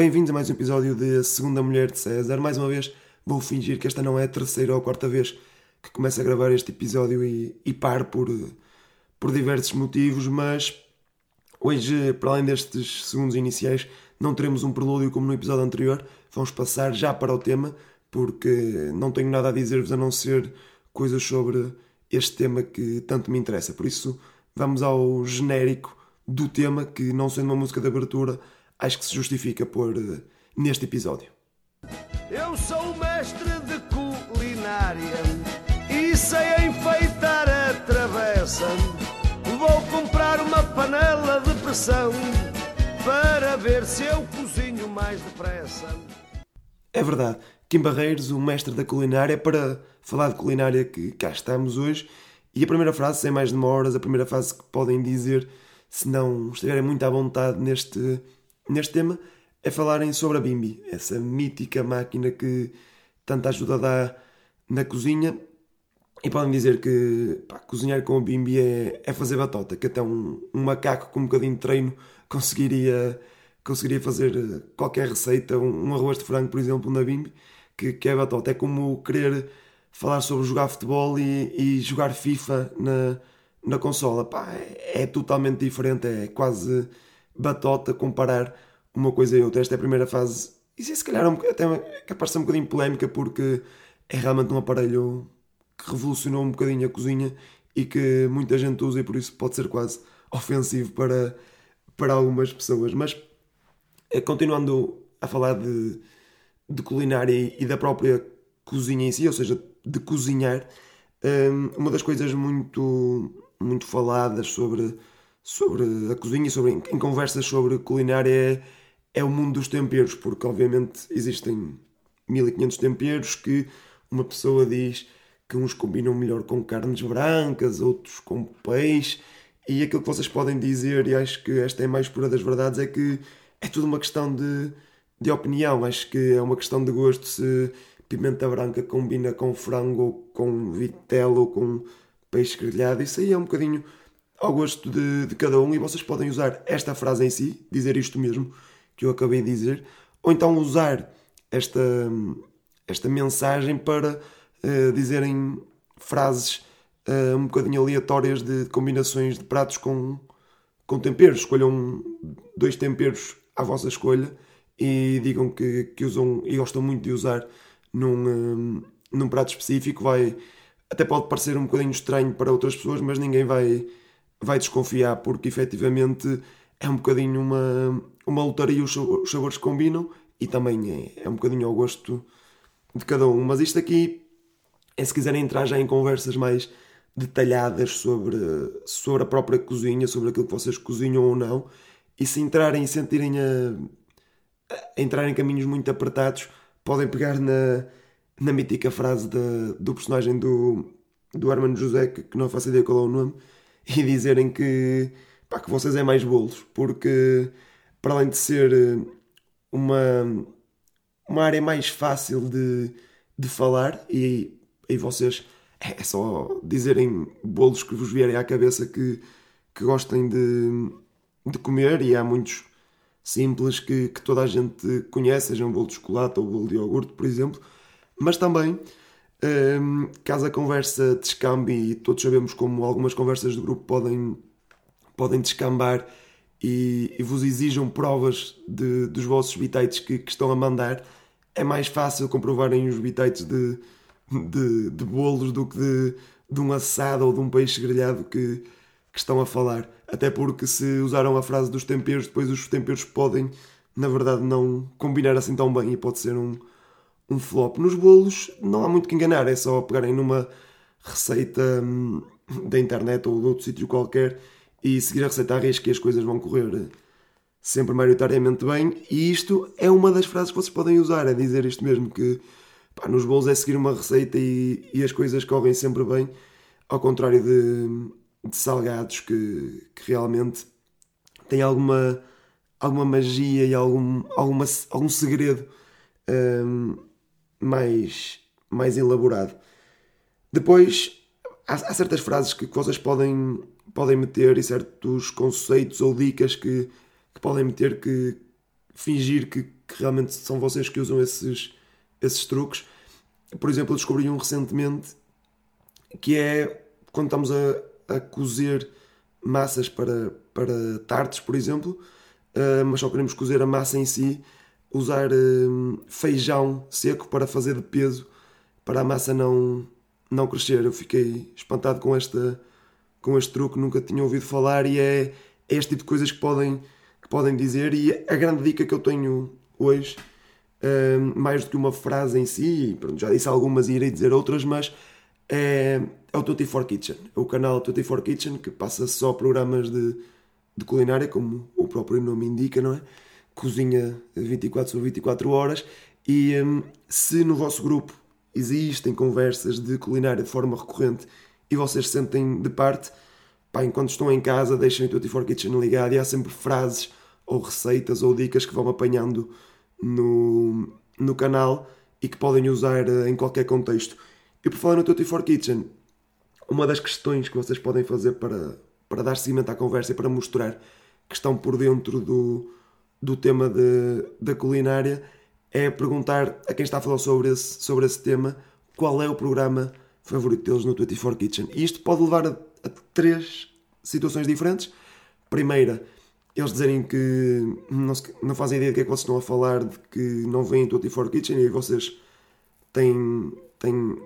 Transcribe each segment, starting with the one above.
Bem-vindos a mais um episódio de A Segunda Mulher de César. Mais uma vez, vou fingir que esta não é a terceira ou a quarta vez que começo a gravar este episódio e, e paro por, por diversos motivos, mas hoje, para além destes segundos iniciais, não teremos um prelúdio como no episódio anterior. Vamos passar já para o tema, porque não tenho nada a dizer-vos a não ser coisas sobre este tema que tanto me interessa. Por isso, vamos ao genérico do tema, que não sendo uma música de abertura, acho que se justifica pôr uh, neste episódio. Eu sou o mestre de culinária e sei enfeitar a travessa. Vou comprar uma panela de pressão para ver se eu cozinho mais depressa. É verdade, Kim Barreiros, o mestre da culinária, para falar de culinária que cá estamos hoje. E a primeira frase, sem mais demoras, a primeira frase que podem dizer, se não estiverem muito à vontade neste, neste tema, é falarem sobre a Bimbi, essa mítica máquina que tanta ajuda dá na cozinha. E podem dizer que pá, cozinhar com a Bimbi é, é fazer batota, que até um, um macaco com um bocadinho de treino conseguiria, conseguiria fazer qualquer receita, um, um arroz de frango, por exemplo, na Bimbi, que, que é batota. É como querer falar sobre jogar futebol e, e jogar FIFA na, na consola. Pá, é, é, totalmente diferente, é quase batota comparar uma coisa e outra. Esta é a primeira fase, e se calhar é até capaz de ser um bocadinho polémica, porque é realmente um aparelho que revolucionou um bocadinho a cozinha e que muita gente usa e por isso pode ser quase ofensivo para, para algumas pessoas. Mas eh, continuando a falar de, de culinária e da própria cozinha em si, ou seja, de cozinhar, hum, uma das coisas muito, muito faladas sobre, sobre a cozinha, sobre, em conversas sobre culinária, é, o mundo dos temperos, porque obviamente existem 1500 temperos que uma pessoa diz que uns combinam melhor com carnes brancas, outros com peixe, e aquilo que vocês podem dizer, e acho que esta é a mais pura das verdades, é que é tudo uma questão de, de opinião, acho que é uma questão de gosto se pimenta branca combina com frango, com vitelo, com peixe grelhado, isso aí é um bocadinho ao gosto de, de, cada um e vocês podem usar esta frase em si, dizer isto mesmo que eu acabei de dizer, ou então usar esta, esta mensagem para uh, dizerem frases uh, um bocadinho aleatórias de combinações de pratos com, com temperos. Escolham dois temperos à vossa escolha e digam que, que usam e gostam muito de usar num, hum, num prato específico, vai até pode parecer um bocadinho estranho para outras pessoas, mas ninguém vai, vai desconfiar, porque efetivamente é um bocadinho uma, uma lotaria, os sabores combinam e também é, é um bocadinho ao gosto de cada um. Mas isto aqui é se quiserem entrar já em conversas mais detalhadas sobre, sobre a própria cozinha, sobre aquilo que vocês cozinham ou não, e se entrarem e sentirem a, a entrar em caminhos muito apertados, podem pegar na, na mítica frase do personagem do, do Hermano José, que, que não faço ideia qual é o nome, e dizerem que, pá, que vocês é mais bolos, porque para além de ser eh, uma, uma área mais fácil de, de falar, e, e vocês é só dizerem bolos que vos vierem à cabeça que, que gostem de, de comer, e há muitos simples que, que toda a gente conhece, seja um bolo de chocolate ou bolo de iogurte, por exemplo, mas também, um, caso a conversa descambe, e todos sabemos como algumas conversas de grupo podem, podem descambar e, e vos exijam provas de, dos vossos bitites que, que, estão a mandar, é mais fácil comprovarem os bitites de, de, de bolos do que de, de um assado ou de um peixe grelhado que, que estão a falar. Até porque se usaram a frase dos temperos, depois os temperos podem, na verdade, não combinar assim tão bem e pode ser um, um flop. Nos bolos não há muito que enganar, é só pegarem numa receita hum, da internet ou de outro sítio qualquer e seguir a receita à risca e as coisas vão correr sempre maioritariamente bem. E isto é uma das frases que vocês podem usar, é dizer isto mesmo, que pá, nos bolos é seguir uma receita e, e as coisas correm sempre bem, ao contrário de de salgados que, que realmente têm alguma, alguma magia e algum, alguma, algum segredo um, mais, mais elaborado. Depois, há, há, certas frases que, vocês podem, podem meter e certos conceitos ou dicas que, que podem meter que, fingir que, que realmente são vocês que usam esses, esses truques. Por exemplo, eu descobri um recentemente que é quando estamos a, a cozer massas para, para tartes, por exemplo, uh, mas só queremos cozer a massa em si, usar uh, feijão seco para fazer de peso para a massa não, não crescer. Eu fiquei espantado com, esta, com este truque, nunca tinha ouvido falar e é, é este tipo de coisas que podem, que podem dizer. E a grande dica que eu tenho hoje, uh, mais do que uma frase em si, pronto, já disse algumas e irei dizer outras, mas é, é o Tutti for Kitchen, é o canal Tutti for Kitchen que passa só programas de, de culinária, como o próprio nome indica, não é? Cozinha 24 sobre 24 horas. E um, se no vosso grupo existem conversas de culinária de forma recorrente e vocês se sentem de parte, pá, enquanto estão em casa, deixem o Tutti for Kitchen ligado e há sempre frases ou receitas ou dicas que vão apanhando no, no canal e que podem usar eh, em qualquer contexto. E por falar no Tutti for Kitchen, uma das questões que vocês podem fazer para, para dar seguimento à conversa e para mostrar que estão por dentro do, do tema de, da culinária é perguntar a quem está a falar sobre esse, sobre esse tema qual é o programa favorito deles no 24 Kitchen. E isto pode levar a, a três situações diferentes. Primeira, eles dizerem que não, não fazem ideia do que é que vocês estão a falar, de que não vêm 24 Kitchen e vocês têm, têm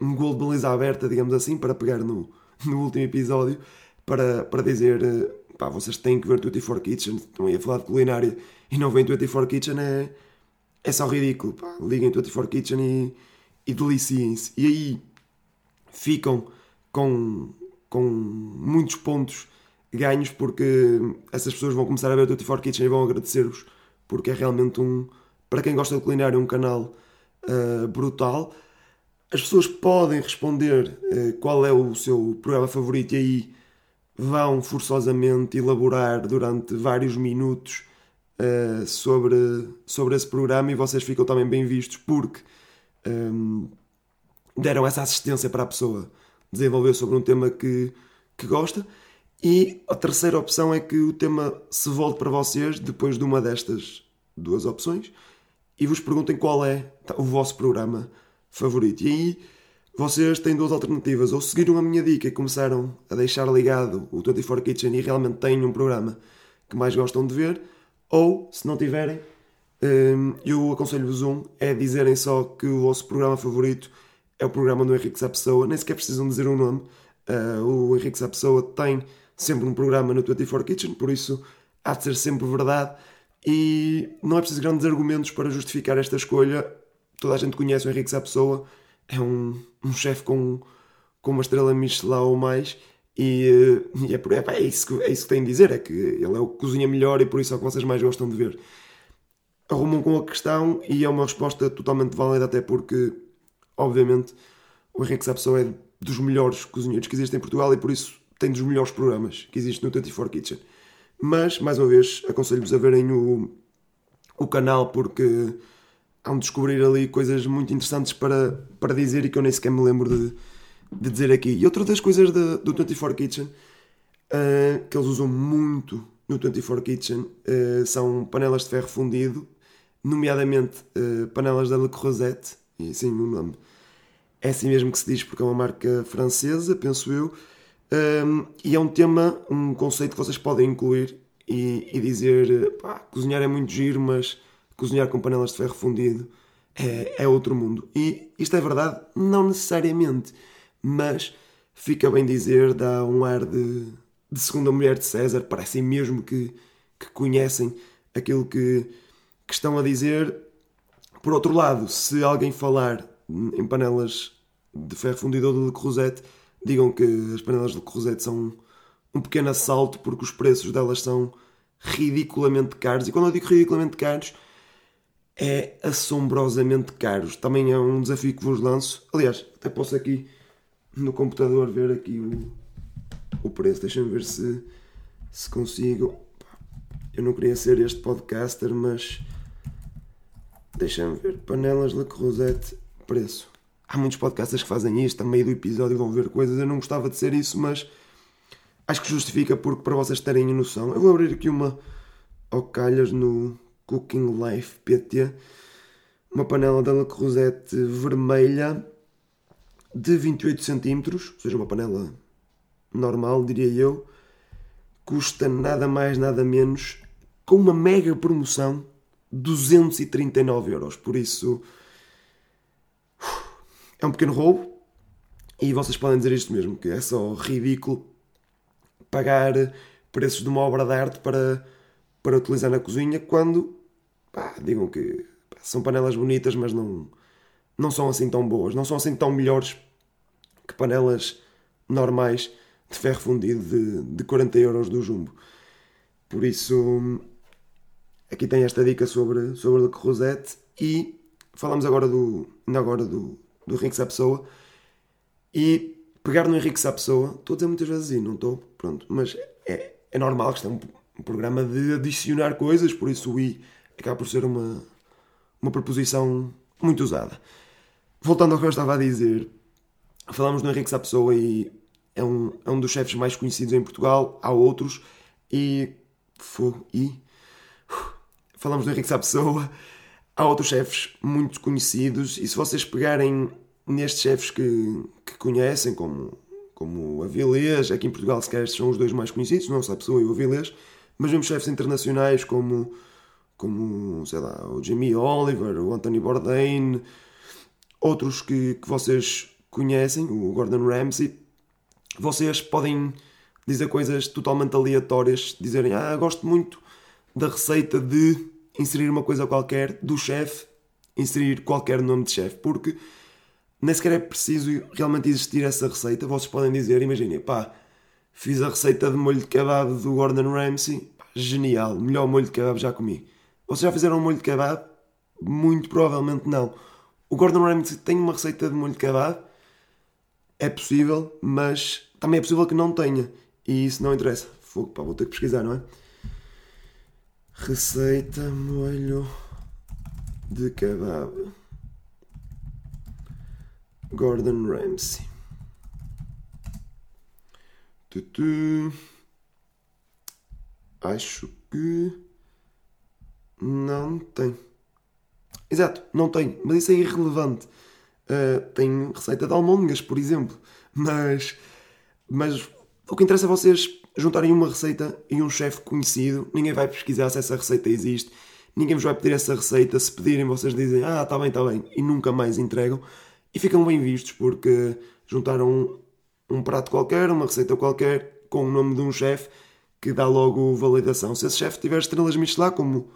um gol de baliza aberta, digamos assim, para pegar no, no último episódio, para, para dizer eh, pá, vocês têm que ver 24 Kitchen, estão aí a falar de culinária e não vêm 24 Kitchen, é, é só ridículo. Pá. Liguem 24 Kitchen e, e deliciem-se. E aí ficam com, com muitos pontos ganhos porque essas pessoas vão começar a ver o 24 Kitchen e vão agradecer-vos porque é realmente um, para quem gosta de culinária, um canal uh, brutal. As pessoas podem responder uh, qual é o seu programa favorito e aí vão forçosamente elaborar durante vários minutos uh, sobre, sobre esse programa e vocês ficam também bem vistos porque um, deram essa assistência para a pessoa desenvolver sobre um tema que, que gosta. E a terceira opção é que o tema se volte para vocês depois de uma destas duas opções e vos perguntem qual é o vosso programa favorito. E aí vocês têm duas alternativas: ou seguiram a minha dica e começaram a deixar ligado o 24 Kitchen e realmente têm um programa que mais gostam de ver, ou se não tiverem, hum, eu aconselho-vos um: é dizerem só que o vosso programa favorito é o programa do Henrique Sapessoa, nem sequer precisam dizer um nome. Uh, o Henrique Sapessoa tem sempre um programa no 24 Kitchen, por isso há de ser sempre verdade. E não é preciso grandes argumentos para justificar esta escolha. Toda a gente conhece o Henrique Sapessoa, é um, um chefe com, com uma estrela Michelin ou mais. E, e é, por, é, é, isso que, é isso que tem de dizer: é que ele é o que cozinha melhor e por isso é o que vocês mais gostam de ver. Arrumam com a questão e é uma resposta totalmente válida, até porque, obviamente, o Henrique Sapessoa é dos melhores cozinheiros que existem em Portugal e por isso tem dos melhores programas que existem no 24 Kitchen. Mas, mais uma vez, aconselho-vos a verem o, o canal porque há um descobrir ali coisas muito interessantes para, para dizer e que eu nem sequer me lembro de, de dizer aqui. E outra das coisas de, do 24 Kitchen uh, que eles usam muito no 24 Kitchen uh, são panelas de ferro fundido, nomeadamente uh, panelas da Le Creuset, e sim o nome é assim mesmo que se diz porque é uma marca francesa, penso eu. Um, e é um tema, um conceito que vocês podem incluir e, e dizer: pá, cozinhar é muito giro, mas cozinhar com panelas de ferro fundido é, é outro mundo. E isto é verdade, não necessariamente, mas fica bem dizer, dá um ar de, de segunda mulher de César, parecem mesmo que, que conhecem aquilo que, que estão a dizer. Por outro lado, se alguém falar em panelas de ferro fundido ou de Crozet, digam que as panelas de Crozet são um pequeno assalto porque os preços delas são ridiculamente caros. E quando eu digo ridiculamente caros, é assombrosamente caros. Também é um desafio que vos lanço. Aliás, até posso aqui no computador ver aqui o, o preço. Deixem-me ver se, se consigo. Eu não queria ser este podcaster, mas deixem-me ver. Panelas Le Creuset, preço. Há muitos podcasters que fazem isto, a meio do episódio vão ver coisas. Eu não gostava de ser isso, mas acho que justifica porque para vocês terem noção. Eu vou abrir aqui uma ao no Cooking Life PT, uma panela da Le Creuset vermelha de 28 cm, ou seja, uma panela normal, diria eu, custa nada mais, nada menos, com uma mega promoção, 239 euros. Por isso, é um pequeno roubo. E vocês podem dizer isto mesmo, que é só ridículo pagar preços de uma obra de arte para, para utilizar na cozinha quando pá, digam que pá, são panelas bonitas, mas não, não são assim tão boas, não são assim tão melhores que panelas normais de ferro fundido de, de 40 euros do Jumbo. Por isso, aqui tem esta dica sobre, sobre o Rosette e falamos agora do, agora do, do Henrique Sapessoa e pegar no Henrique Sapessoa, estou a dizer muitas vezes assim, não estou, pronto, mas é, é normal que isto é um, um programa de adicionar coisas, por isso o I acaba por ser uma, uma preposição muito usada. Voltando ao que eu estava a dizer, falamos do Henrique Sapessoa e é um, é um dos chefes mais conhecidos em Portugal, há outros, e, e falamos do Henrique Sapessoa, há outros chefes muito conhecidos, e se vocês pegarem nestes chefes que, que conhecem, como, como Avilés, aqui em Portugal se calhar são os dois mais conhecidos, não só a pessoa e o Avilés, mas vemos chefes internacionais como, como sei lá, o Jamie Oliver, o Anthony Bourdain, outros que, que vocês conhecem, o Gordon Ramsay, vocês podem dizer coisas totalmente aleatórias, dizerem, ah, gosto muito da receita de inserir uma coisa qualquer do chefe, inserir qualquer nome de chefe, porque nem sequer é preciso realmente existir essa receita. Vocês podem dizer, imaginem, pá, fiz a receita de molho de kebab do Gordon Ramsay, pá, genial, melhor molho de kebab já comi. Vocês já fizeram um molho de kebab? Muito provavelmente não. O Gordon Ramsay tem uma receita de molho de kebab? É possível, mas também é possível que não tenha. E isso não interessa. Fogo, pá, vou ter que pesquisar, não é? Receita molho de kebab. Gordon Ramsay. Tutu. Acho que não tem. Exato, não tem, mas isso é irrelevante. Uh, tem receita de almôndegas, por exemplo, mas, mas o que interessa é vocês juntarem uma receita e um chefe conhecido. Ninguém vai pesquisar se essa receita existe, ninguém vos vai pedir essa receita. Se pedirem, vocês dizem, ah, está bem, está bem, e nunca mais entregam e ficam bem vistos porque juntaram um, um prato qualquer, uma receita qualquer, com o nome de um chefe que dá logo validação. Se esse chefe tiver estrelas Michelin, como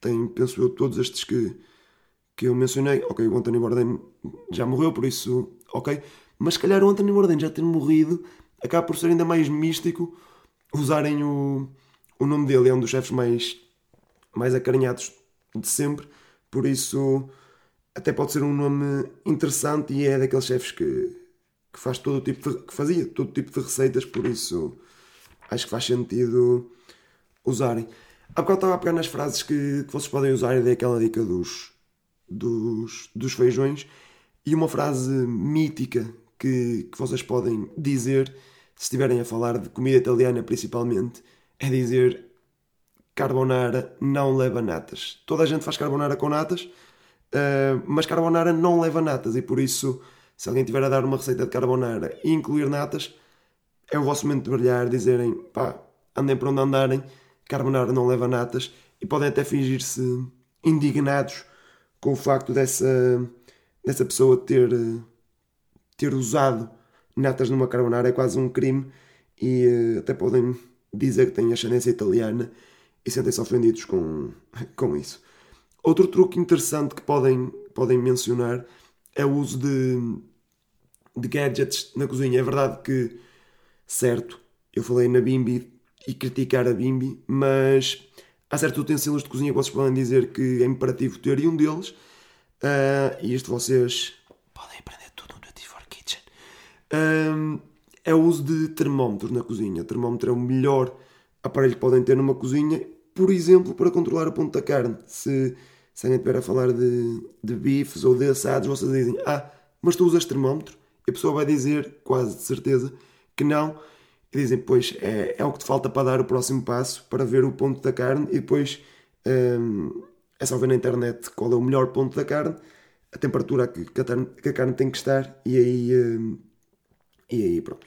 tem, penso eu, todos estes que, que eu mencionei, ok, o Anthony Bourdain já morreu, por isso, ok, mas se calhar o Anthony Bourdain já ter morrido acaba por ser ainda mais místico usarem o, o nome dele, é um dos chefes mais, mais acarinhados de sempre, por isso até pode ser um nome interessante e é daqueles chefes que, que faz todo o tipo de, que fazia todo tipo de receitas, por isso acho que faz sentido usarem. Há bocado estava a pegar nas frases que, que vocês podem usar e dei aquela dica dos, dos, dos feijões. E uma frase mítica que, que vocês podem dizer se estiverem a falar de comida italiana principalmente é dizer carbonara não leva natas. Toda a gente faz carbonara com natas, Uh, mas carbonara não leva natas. E por isso, se alguém tiver a dar uma receita de carbonara e incluir natas, é o vosso momento de brilhar, dizerem pá, andem por onde andarem, carbonara não leva natas e podem até fingir-se indignados com o facto dessa, dessa pessoa ter, ter usado natas numa carbonara, é quase um crime e uh, até podem dizer que têm ascendência italiana e sentem-se ofendidos com, com isso. Outro truque interessante que podem, podem mencionar é o uso de, de gadgets na cozinha. É verdade que, certo, eu falei na Bimbi e criticar a Bimbi, mas há certos utensílios de cozinha que vocês podem dizer que é imperativo ter e um deles, uh, e isto vocês podem aprender tudo no 24 Kitchen, uh, é o uso de termómetros na cozinha. O termómetro é o melhor aparelho que podem ter numa cozinha, por exemplo, para controlar o ponto da carne. Se se alguém estiver a falar de, de bifes ou de assados, vocês dizem, ah, mas tu usas termómetro? E a pessoa vai dizer, quase de certeza, que não. E dizem, pois, é, é o que te falta para dar o próximo passo, para ver o ponto da carne e depois Um, é só ver na internet qual é o melhor ponto da carne, a temperatura que, que, a, carne, que a carne tem que estar e aí, um, e aí pronto.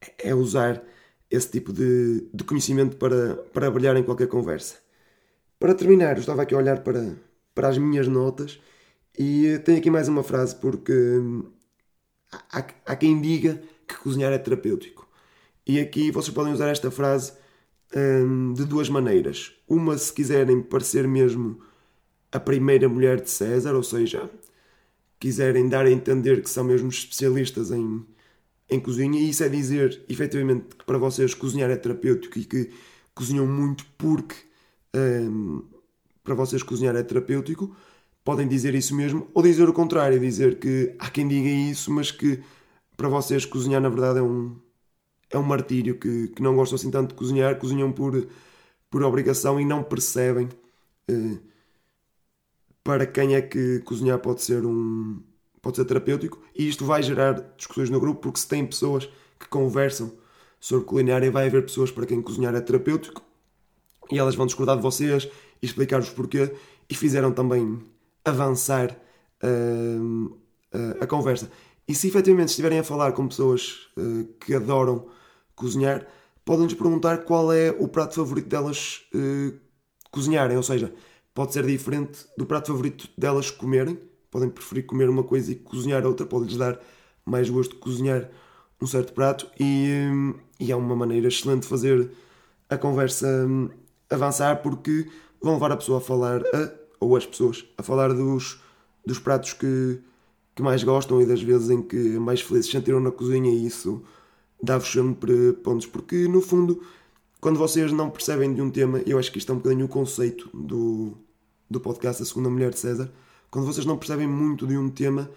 É, é usar esse tipo de, de conhecimento para, para brilhar em qualquer conversa. Para terminar, eu estava aqui a olhar para, para as minhas notas e tenho aqui mais uma frase porque hum, há, há quem diga que cozinhar é terapêutico. E aqui vocês podem usar esta frase hum, de duas maneiras. Uma, se quiserem parecer mesmo a primeira mulher de César, ou seja, quiserem dar a entender que são mesmo especialistas em, em cozinha, e isso é dizer efetivamente que para vocês cozinhar é terapêutico e que cozinham muito porque hum, para vocês cozinhar é terapêutico. Podem dizer isso mesmo, ou dizer o contrário, dizer que há quem diga isso, mas que para vocês cozinhar na verdade é um, é um martírio, que, que não gostam assim tanto de cozinhar, cozinham por, por obrigação e não percebem eh, para quem é que cozinhar pode ser um pode ser terapêutico e isto vai gerar discussões no grupo porque se tem pessoas que conversam sobre culinária vai haver pessoas para quem cozinhar é terapêutico e elas vão discordar de vocês e explicar-vos porquê e fizeram também avançar uh, uh, a conversa. E se efetivamente estiverem a falar com pessoas uh, que adoram cozinhar, podem-nos perguntar qual é o prato favorito delas uh, cozinharem. Ou seja, pode ser diferente do prato favorito delas comerem. Podem preferir comer uma coisa e cozinhar outra. Pode-lhes dar mais gosto de cozinhar um certo prato. E, um, e é uma maneira excelente de fazer a conversa um, avançar porque vão levar a pessoa a falar, a, ou as pessoas, a falar dos, dos pratos que, que mais gostam e das vezes em que mais felizes se sentiram na cozinha e isso dá-vos sempre pontos, porque no fundo, quando vocês não percebem de um tema, eu acho que isto é um bocadinho o conceito do, do podcast A Segunda Mulher de César, quando vocês não percebem muito de um tema,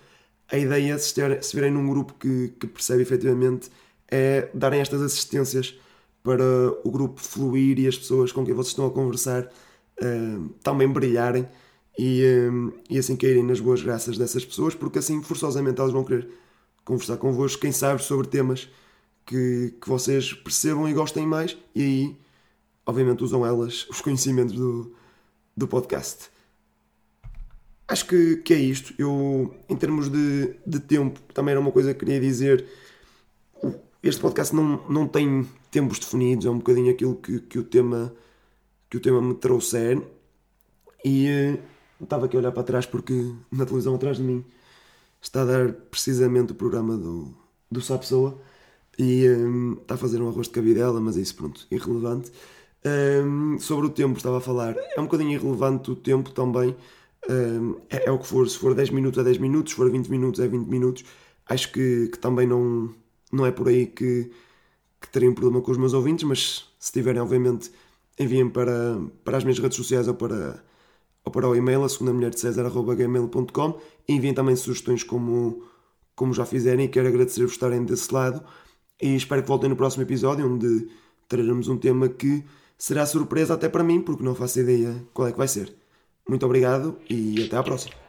a ideia, é se, ter, se virem num grupo que, que percebe efetivamente, é darem estas assistências para o grupo fluir e as pessoas com quem vocês estão a conversar uh, também brilharem e, um, e assim caírem nas boas graças dessas pessoas, porque assim forçosamente elas vão querer conversar convosco, quem sabe, sobre temas que, que vocês percebam e gostem mais, e aí, obviamente, usam elas os conhecimentos do, do podcast. Acho que, que é isto. Eu, em termos de, de tempo, também era uma coisa que queria dizer. Este podcast não, não tem tempos definidos, é um bocadinho aquilo que, que, o, tema, que o tema me trouxer. E uh, estava aqui a olhar para trás porque na televisão atrás de mim está a dar precisamente o programa do, do Pessoa e um, está a fazer um arroz de cabidela, mas é isso, pronto, irrelevante. Um, sobre o tempo, estava a falar, é um bocadinho irrelevante o tempo também. Um, é, é, o que for, se for 10 minutos é 10 minutos, se for 20 minutos é 20 minutos. Acho que, que também não, não é por aí que, que terem um problema com os meus ouvintes, mas se tiverem, obviamente, enviem para, para as minhas redes sociais ou para, ou para o e-mail, a segunda mulher de César.gmail.com enviem também sugestões como, como já fizerem e quero agradecer por estarem desse lado. E espero que voltem no próximo episódio, onde traremos um tema que será surpresa até para mim, porque não faço ideia qual é que vai ser. Muito obrigado e até à próxima.